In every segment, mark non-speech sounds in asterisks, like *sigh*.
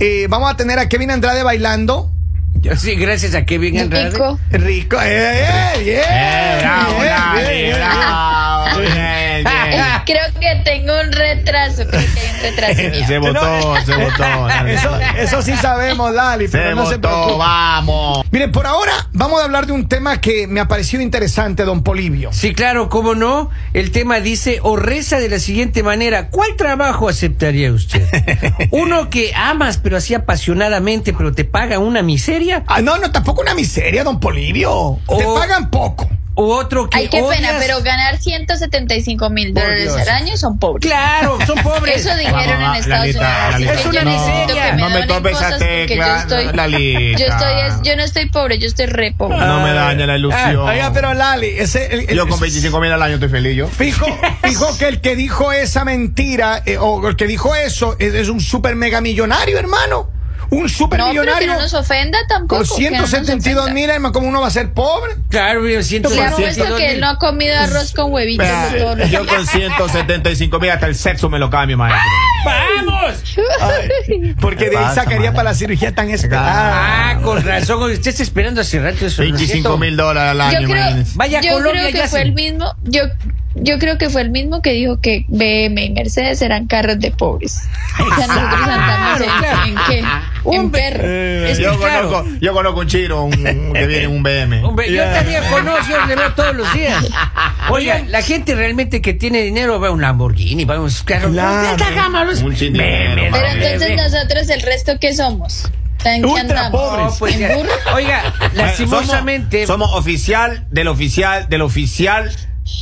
Eh, vamos a tener a Kevin Andrade bailando. Sí, gracias a Kevin Andrade. Rico. Rico, eh, eh, bien, Eh, bravo, bien, Lali, bien, bien. bravo, bien, bien. *laughs* *laughs* Creo que tengo un retraso. Creo que hay un retraso. *laughs* Se votó, se votó. Eso, eso sí sabemos, Lali, pero Se no se vamos. Mire, por ahora vamos a hablar de un tema que me ha parecido interesante, don Polivio. Sí, claro, cómo no. El tema dice o reza de la siguiente manera: ¿Cuál trabajo aceptaría usted? *laughs* Uno que amas, pero así apasionadamente, pero te paga una miseria. Ah, no, no, tampoco una miseria, don Polivio. Te pagan poco. Otro que. Ay, qué pena, odias- pero ganar 175 mil dólares al año son pobres. Claro, son pobres. Eso dijeron en Vamos, Estados Lalita, Unidos. Lalita. Es una miseria. que me No me tomes esa tecla, yo estoy, Lalita. yo estoy, yo no estoy pobre, yo estoy re pobre. No me daña la ilusión. Oiga, pero Lali, ese, el- el- Yo con 25 mil al año estoy feliz, yo. Fijo, *laughs* fijo que el que dijo esa mentira, eh, o el que dijo eso, es, es un super mega millonario, hermano. Un super No, pero que no nos ofenda tampoco. con que no nos 172 ofenda. mil, hermano, ¿cómo uno va a ser pobre? Claro, yo siento Le apuesto que él no ha comido arroz con huevitos Yo con *laughs* 175 mil hasta el sexo me lo cambio, maestro. *laughs* ¡Vamos! Porque de ahí sacaría para la cirugía tan esperada. Ah, con razón. Usted está esperando hace rato eso. ¿no es 25 cierto? mil dólares al año, Yo creo. Vaya yo Colombia creo que hace. fue el mismo. Yo, yo creo que fue el mismo que dijo que BM y Mercedes eran carros de pobres. *laughs* O sea, nosotros andamos en, claro. en qué? Un En perro. Eh, Es que yo, claro. conozco, yo conozco un chiro un, un- que viene en un BM. Hombre, yo también conozco, yo veo todos los días. *laughs* Oiga, la gente realmente que tiene dinero va a un Lamborghini, va a un carro. Claro. de alta gama, los- Un Pero entonces nosotros, el resto, ¿qué somos? ¿En qué Ultra pobres. No, pues. Oiga, lastimosamente. Somos, somos oficial del oficial del oficial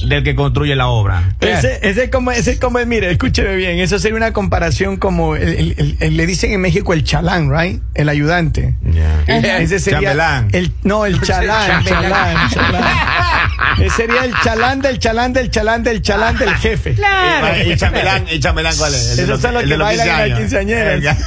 del que construye la obra. Ese, ese como, ese como, mire, escúcheme bien, eso sería una comparación como, el- el- el- el- le dicen en México el chalán, right? El ayudante. Ajá. Ese sería Chambelán. el no el chalán, chalán, chalán. Ese sería el chalán del chalán del chalán del chalán del jefe. Claro. ¿Y el chambelán, el chambelán cuál es? El Esos son los el que bailan en las 15 años. quinceañeras. *laughs*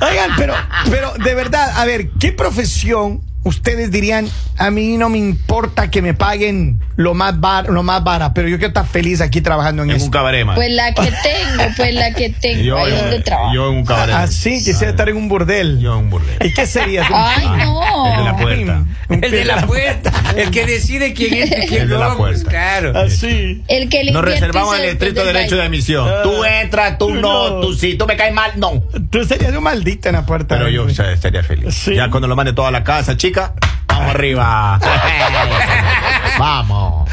Oigan, pero pero de verdad, a ver, ¿qué profesión ustedes dirían, a mí no me importa que me paguen lo más bar, lo más vara, pero yo quiero estar feliz aquí trabajando en, En un cabaret, man. Pues la que tengo, pues la que *laughs* tengo. yo, ahí yo, donde trabajo. yo en un cabaret. Así, quisiera estar en un burdel. Yo en un burdel. ¿Y qué sería? *laughs* Ay, no. El de la puerta. El de la *laughs* puerta, el que decide quién entra y quién El de la no. puerta. Claro. Así. El que le Nos reservamos el estricto derecho de admisión. Ah. Tú entras, tú no, No. tú sí, tú me caes mal, no. Tú serías un maldito en la puerta. Pero yo o sea, estaría feliz. Sí. Ya cuando lo mande toda la casa, chica, vamos arriba. *laughs* vamos.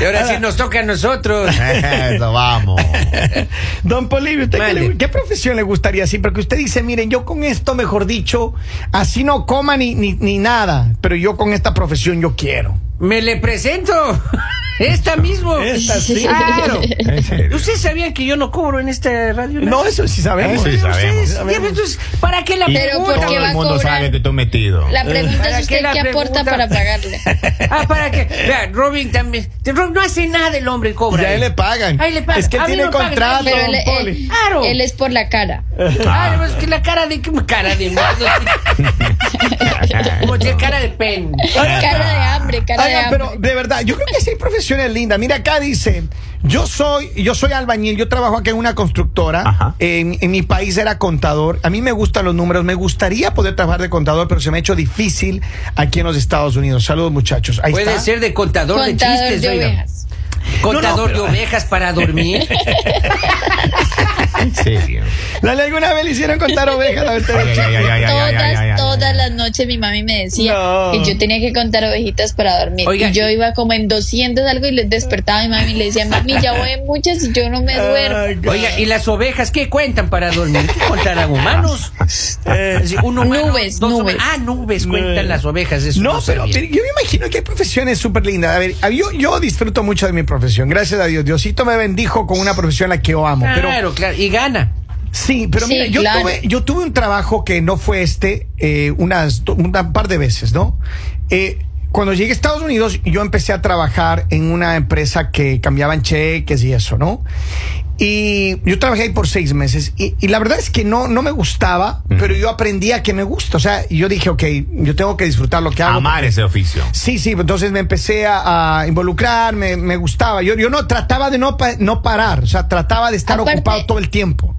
Y ahora sí nos toca a nosotros. *laughs* Eso, vamos. Don Polivio, ¿usted qué, Mande. le- qué profesión le gustaría así? Porque usted dice, miren, yo con esto, mejor dicho, así no coma ni, ni, ni nada, pero yo con esta profesión yo quiero. Me le presento. *laughs* Esta mismo. Esta sí. Claro. En serio. ¿Ustedes sabían que yo no cobro en esta radio? No, eso sí sabemos. Sí, sabemos. Ya, entonces, ¿para qué la Y pregunta? ¿por qué todo va el a mundo cobrar? sabe que estoy metido. La pregunta ¿Para es qué usted qué aporta para pagarle. *laughs* Ah, ¿para qué? Vea, Robin también. Robin no hace nada el hombre, cobra. Ya él le pagan. Ahí le pagan. Es que él tiene no contrato, Pero él, él- Claro. él es por la cara. Ah, es que la cara de. ¿Qué cara de? *laughs* Como tiene cara de pen. Cara de hambre, cara de hambre. pero de verdad, yo creo que sí hay profesiones lindas. Mira, acá dice, yo soy, yo soy albañil, yo trabajo aquí en una constructora. Ajá. En, en mi país era contador. A mí me gustan los números, me gustaría poder trabajar de contador, pero se me ha hecho difícil aquí en los Estados Unidos. Saludos, muchachos. Ahí Puede está. ser de contador, de chistes, de oiga. ovejas. Contador No, no, pero- de ovejas para dormir. *laughs* En serio. Dale, alguna vez le hicieron contar ovejas todas, todas las noches mi mami me decía No. que yo tenía que contar ovejitas para dormir. Oiga, y yo iba como en 200 algo y les despertaba a mi mami y le decía, mami, ya voy en muchas y yo no me duermo. Oiga, ¿y las ovejas qué cuentan para dormir? ¿Qué contarán humanos? Eh, un humano, Nubes, dos nubes. Ah, nubes cuentan Nubes. las ovejas. Eso No, no pero, yo me imagino que hay profesiones súper lindas. A ver, yo, yo disfruto mucho de mi profesión. Gracias a Dios. Diosito me bendijo con una profesión a la que yo amo. Pero Claro, claro. Y gana. Sí, pero Sí, mira, yo, claro. tuve, yo tuve un trabajo que no fue este eh, unas una par de veces, ¿no? Eh, cuando llegué a Estados Unidos, yo empecé a trabajar en una empresa que cambiaban cheques y eso, ¿no? Y yo trabajé ahí por seis meses y, y la verdad es que no, no me gustaba, pero yo aprendí a que me gusta. O sea, yo dije, ok, yo tengo que disfrutar lo que hago. Amar ese oficio. Sí, sí, entonces me empecé a, a involucrar, me, me gustaba. Yo, yo no trataba de no, pa- no parar, o sea, trataba de estar Aparte- ocupado todo el tiempo.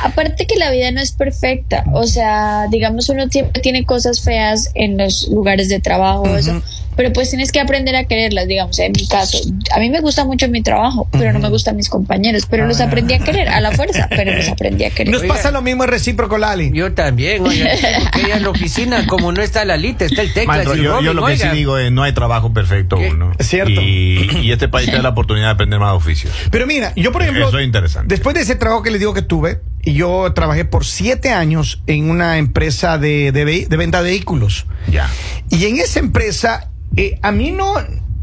Aparte que la vida no es perfecta, o sea, digamos uno tiene cosas feas en los lugares de trabajo, eso, pero pues tienes que aprender a quererlas, digamos, en mi caso, a mí me gusta mucho mi trabajo, pero no me gustan mis compañeros, pero los aprendí a querer a la fuerza, *laughs* pero los aprendí a querer. Nos Oiga. pasa lo mismo en recíproco, Lali. Yo también, oiga, porque ella en la oficina, como no está Lalita, está el y yo, yo Robin, lo que oiga. sí digo es no hay trabajo perfecto ¿Qué? uno. Es cierto. Y, y este país te da la oportunidad de aprender más oficios. Pero mira, yo por ejemplo, Eso es interesante. después de ese trabajo que les digo que tuve, y yo trabajé por siete años en una empresa de, de de venta de vehículos. Ya. Y en esa empresa, eh, a mí no,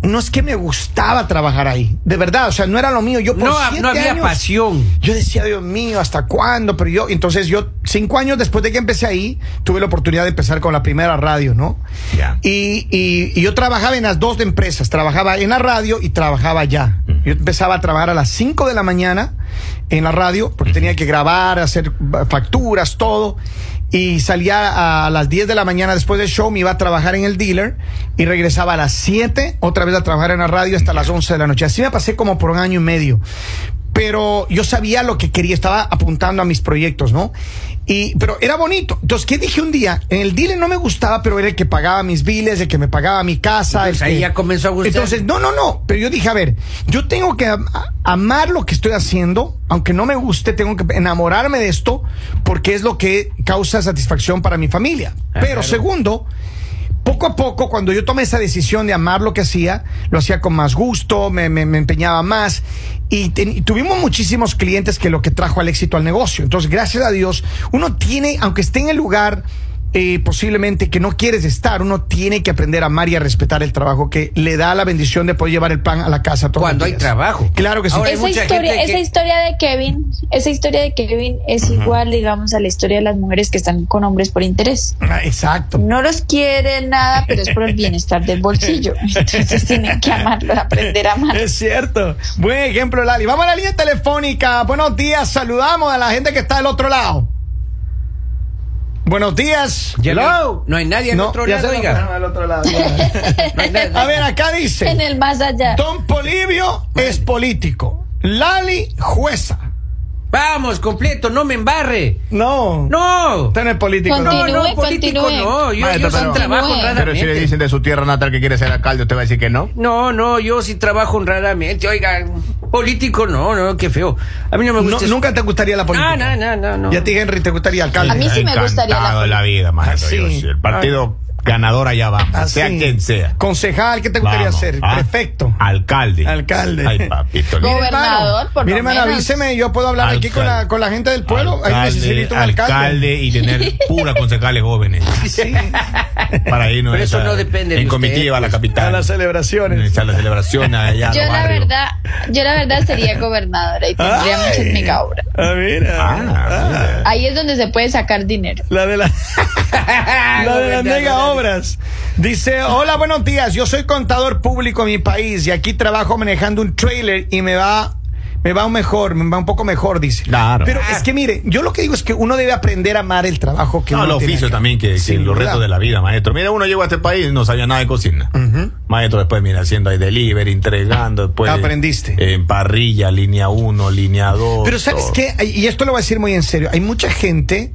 no es que me gustaba trabajar ahí. De verdad, o sea, no era lo mío. Yo por No, siete no había años- pasión. Yo decía, Dios mío, ¿hasta cuándo? Pero yo, entonces yo, cinco años después de que empecé ahí, tuve la oportunidad de empezar con la primera radio, ¿no? Ya. Y, y- y yo trabajaba en las dos empresas, trabajaba en la radio y trabajaba allá. Yo empezaba a trabajar a las 5 de la mañana en la radio, porque tenía que grabar, hacer facturas, todo. Y salía a las 10 de la mañana después del show, me iba a trabajar en el dealer y regresaba a las 7, otra vez a trabajar en la radio hasta las 11 de la noche. Así me pasé como por un año y medio pero yo sabía lo que quería, estaba apuntando a mis proyectos, ¿no? Y, pero era bonito. Entonces, ¿qué dije un día? En el dealer no me gustaba, pero era el que pagaba mis biles, el que me pagaba mi casa. Entonces el ahí que- ya comenzó a gustar. Entonces, no, no, no. Pero yo dije, a ver, yo tengo que amar lo que estoy haciendo, aunque no me guste, tengo que enamorarme de esto, porque es lo que causa satisfacción para mi familia. Ah, pero claro. segundo, poco a poco, cuando yo tomé esa decisión de amar lo que hacía, lo hacía con más gusto, me, empeñaba más. Y, ten- y tuvimos muchísimos clientes que lo que trajo al éxito al negocio. Entonces, gracias a Dios, uno tiene, aunque esté en el lugar eh, posiblemente que no quieres estar, uno tiene que aprender a amar y a respetar el trabajo que le da la bendición de poder llevar el pan a la casa todos Cuando los hay trabajo. Claro que sí. Ahora hay esa mucha historia, gente que- esa historia de Kevin, esa historia de Kevin es igual, digamos, a la historia de las mujeres que están con hombres por interés. Ah, Exacto. No los quieren nada, pero es por el bienestar del bolsillo. *laughs* Entonces tienen que amarlo, aprender a amar. Es cierto. Buen ejemplo, Lali. Vamos a la línea telefónica. Buenos días. Saludamos a la gente que está del otro lado. Buenos días. Ya Hello. no- no hay nadie al otro ya lado, oiga. al otro lado. *laughs* No a ver, acá En dice: el más allá. Don Polivio es político. Lali, jueza. Vamos, completo, no me embarre. No. No. Usted no es político. Continúe, No, no, político continúe. no. Yo, Maestro, yo sí pero- trabajo honradamente. Pero si le dicen de su tierra natal que quiere ser alcalde, usted va a decir que no. No, no, yo sí trabajo honradamente. Oiga, político no, no, qué feo. A mí no me No, gusta. eso. nunca te gustaría la política. No, no, no, no. Y a ti, Henry, te gustaría alcalde. A mí sí me Encantado gustaría la de la vida, maestro. Ah, sí. Yo sí, El partido ganador allá vamos, Así. sea quien sea. Concejal, ¿qué te gustaría Vamos, ser? ah, Prefecto. Alcalde. Alcalde. Ay, papito. Gobernador, por Mire, hermano, avíseme, yo puedo hablar aquí con la, con la gente del pueblo. Ahí Alcalde, necesito un alcalde. alcalde y tener pura concejales jóvenes. *laughs* Sí, *laughs* Para irnos Pero eso a- no depende de en usted, comitiva a la capital. a las celebraciones. A la celebración allá *laughs* Yo la verdad, yo la verdad sería gobernadora y tendría Ay. muchas mega obras. Ah, mira. Ah, mira. Ahí es donde se puede sacar dinero. La de la, *laughs* la de las mega obras. Dice, hola, buenos días. Yo soy contador público en mi país y aquí trabajo manejando un trailer y me va, me va un mejor, me va un poco mejor, dice. Claro. Pero es que mire, yo lo que digo es que uno debe aprender a amar el trabajo que No, uno el tiene oficio también, que, los retos de la vida, maestro. Mira, uno llegó a este país y no sabía nada de cocina. Maestro, después, mira, haciendo ahí delivery, entregando, después. Aprendiste. En parrilla, línea 1, línea 2. Pero ¿sabes qué? Y esto lo voy a decir muy en serio. Hay mucha gente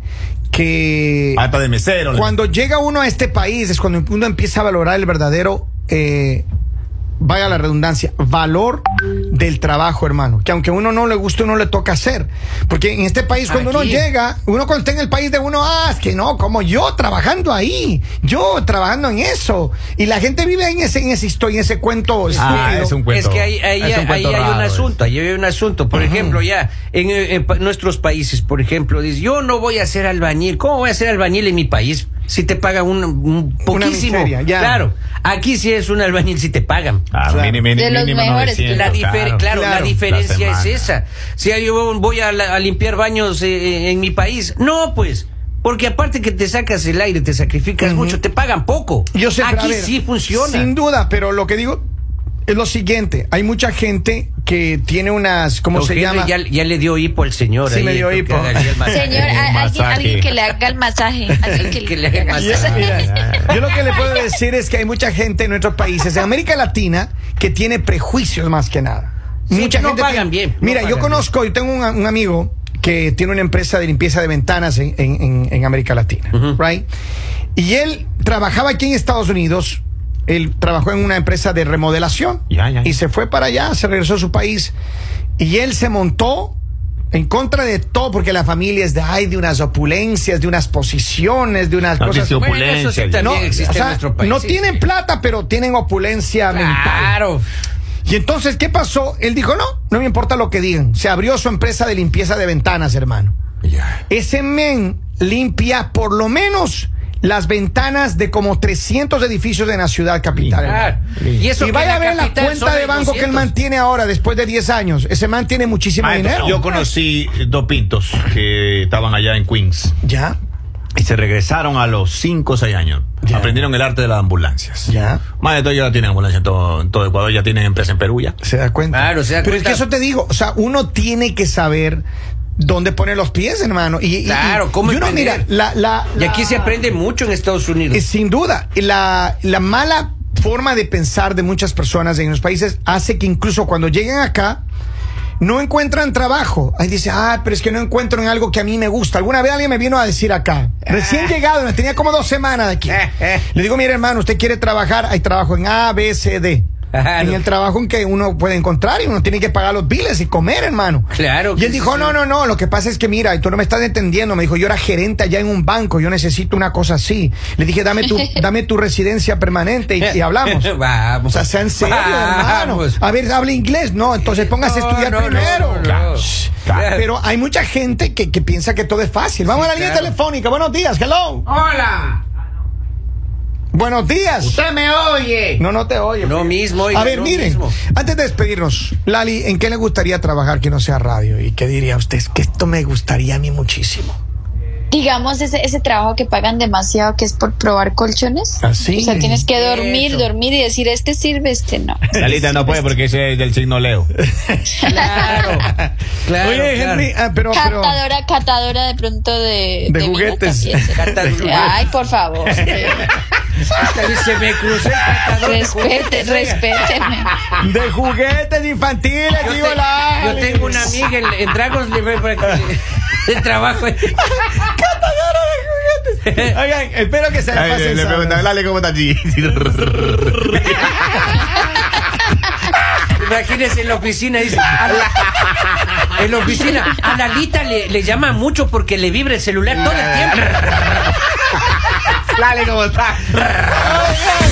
que... Hasta de mesero. Cuando llega uno a este país es cuando uno empieza a valorar el verdadero, eh, vaya la redundancia, valor del trabajo, hermano. Que aunque a uno no le guste, uno le toca hacer. Porque en este país, cuando uno llega, uno cuando está en el país de uno, ah, es que no, como yo trabajando ahí, yo trabajando en eso. Y la gente vive en ese, en ese historia, en ese cuento Ah, estúpido. es un cuento. Es que ahí, ahí- es un ahí cuento hay un asunto, ahí hay un asunto. Por ejemplo, ya en, en nuestros países, por ejemplo, dice, yo no voy a ser albañil. ¿Cómo voy a ser albañil en mi país? Si te pagan un, un poquísimo. miseria, ya. Claro, aquí sí es un albañil si te pagan. Ah, Claro. mínimo, mínimo, De los mínimo mejores, 900, La claro, la diferencia La es esa. Si yo voy a, la- a limpiar baños eh, en mi país, no, pues. Porque aparte que te sacas el aire, te sacrificas mucho, te pagan poco. Yo sé, Aquí ver, sí funciona. Sin duda, pero lo que digo es lo siguiente. Hay mucha gente que tiene unas, ¿cómo se llama? Ya, ya le dio hipo al señor. Sí, ahí, me dio hipo. Señor, *laughs* alguien, que le haga el masaje. Alguien que, *laughs* Que le haga el haga Y es- masaje. mira, yo lo que le puedo *laughs* decir es que hay mucha gente en nuestros países, en América Latina, que tiene prejuicios más que nada. Sí, mucha no gente pagan tiene- bien, no Mira, yo conozco, yo tengo un, un amigo que tiene una empresa de limpieza de ventanas en, en- en- en América Latina, right? Y él trabajaba aquí en Estados Unidos. Él trabajó en una empresa de remodelación Ya, ya, ya. y se fue para allá, se regresó a su país y él se montó en contra de todo porque la familia es de ay de unas opulencias, de unas posiciones, de unas No, cosas. Bueno, eso sí No, existe o sea, en nuestro país. no sí, tienen sí. plata, pero tienen opulencia mental. Claro. Y entonces, ¿qué pasó? Él dijo, no, no me importa lo que digan. Se abrió su empresa de limpieza de ventanas, hermano. Ese men limpia por lo menos las ventanas de como 300 edificios en la ciudad capital. Y eso Y vaya a ver la cuenta de banco que él 200. mantiene ahora, después de 10 años. Ese man tiene muchísimo Maestro, dinero. yo conocí dos pintos que estaban allá en Queens Ya, y se regresaron a los 5 o 6 años. Ya. Aprendieron el arte de las ambulancias. ya. Más de todo, ya tienen ambulancia en todo, en todo Ecuador, ya tienen empresa en Perú ya. Se da cuenta. Claro, se da Pero cuenta. es que eso te digo, o sea, uno tiene que saber dónde poner los pies, hermano. Y, Claro, y- cómo y uno, emprender. mira, la, la, Y aquí se aprende mucho en Estados Unidos. Eh, sin duda, la, la mala forma de pensar de muchas personas en los países hace que incluso cuando lleguen acá no encuentran trabajo. Ahí dice, ah, pero es que no encuentro en algo que a mí me gusta. Alguna vez alguien me vino a decir acá, recién llegado, tenía como dos semanas de aquí. *laughs* Le digo, mire hermano, usted quiere trabajar, hay trabajo en A, B, C, D. Claro. En el trabajo en que uno puede encontrar y uno tiene que pagar los biles y comer, hermano. Claro Y él sí, dijo, sí. no, no, no, lo que pasa es que mira, y tú no me estás entendiendo. Me dijo, yo era gerente allá en un banco, yo necesito una cosa así. Le dije, dame tu, *laughs* dame tu residencia permanente y, y hablamos. *laughs* Vamos. O sea, sea en serio, hermano. A ver, habla inglés. No, entonces póngase a estudiar no, primero. no, no. Claro. Claro. Pero hay mucha gente que, que piensa que todo es fácil. Vamos Sí, a la línea claro. telefónica. Buenos días, hello. Hola. Buenos días. Usted me oye. No, no te oye. No mismo, oiga, A ver, no miren, mismo. antes de despedirnos, Lali, ¿en qué le gustaría trabajar que no sea radio? ¿Y qué diría usted? Es que esto me gustaría a mí muchísimo. Digamos ese, ese trabajo que pagan demasiado que es por probar colchones. Así. O sea, tienes que dormir, Eso. dormir y decir, este sirve, este no. *laughs* Salita no puede porque ese es del signo Leo. Claro. Claro. Oye, claro. Henry, ah, pero, pero Catadora, catadora de pronto de, De juguetes. también se- Catadora. Ay, por favor. *laughs* Esta vez se me cruzó el de Respete, juguetes, respéteme. de juguetes infantiles, Yo, digo te- Lali. yo tengo una amiga en, en Dragons Libre para que le- de trabajo. Oigan, espero que se la Ay, pasen le, le Lali, ¿cómo está allí? Imagínese en la oficina, dice. a la- en la oficina, a Lalita le, le llama mucho porque le vibra el celular todo el tiempo. Lali, ¿cómo está? *laughs*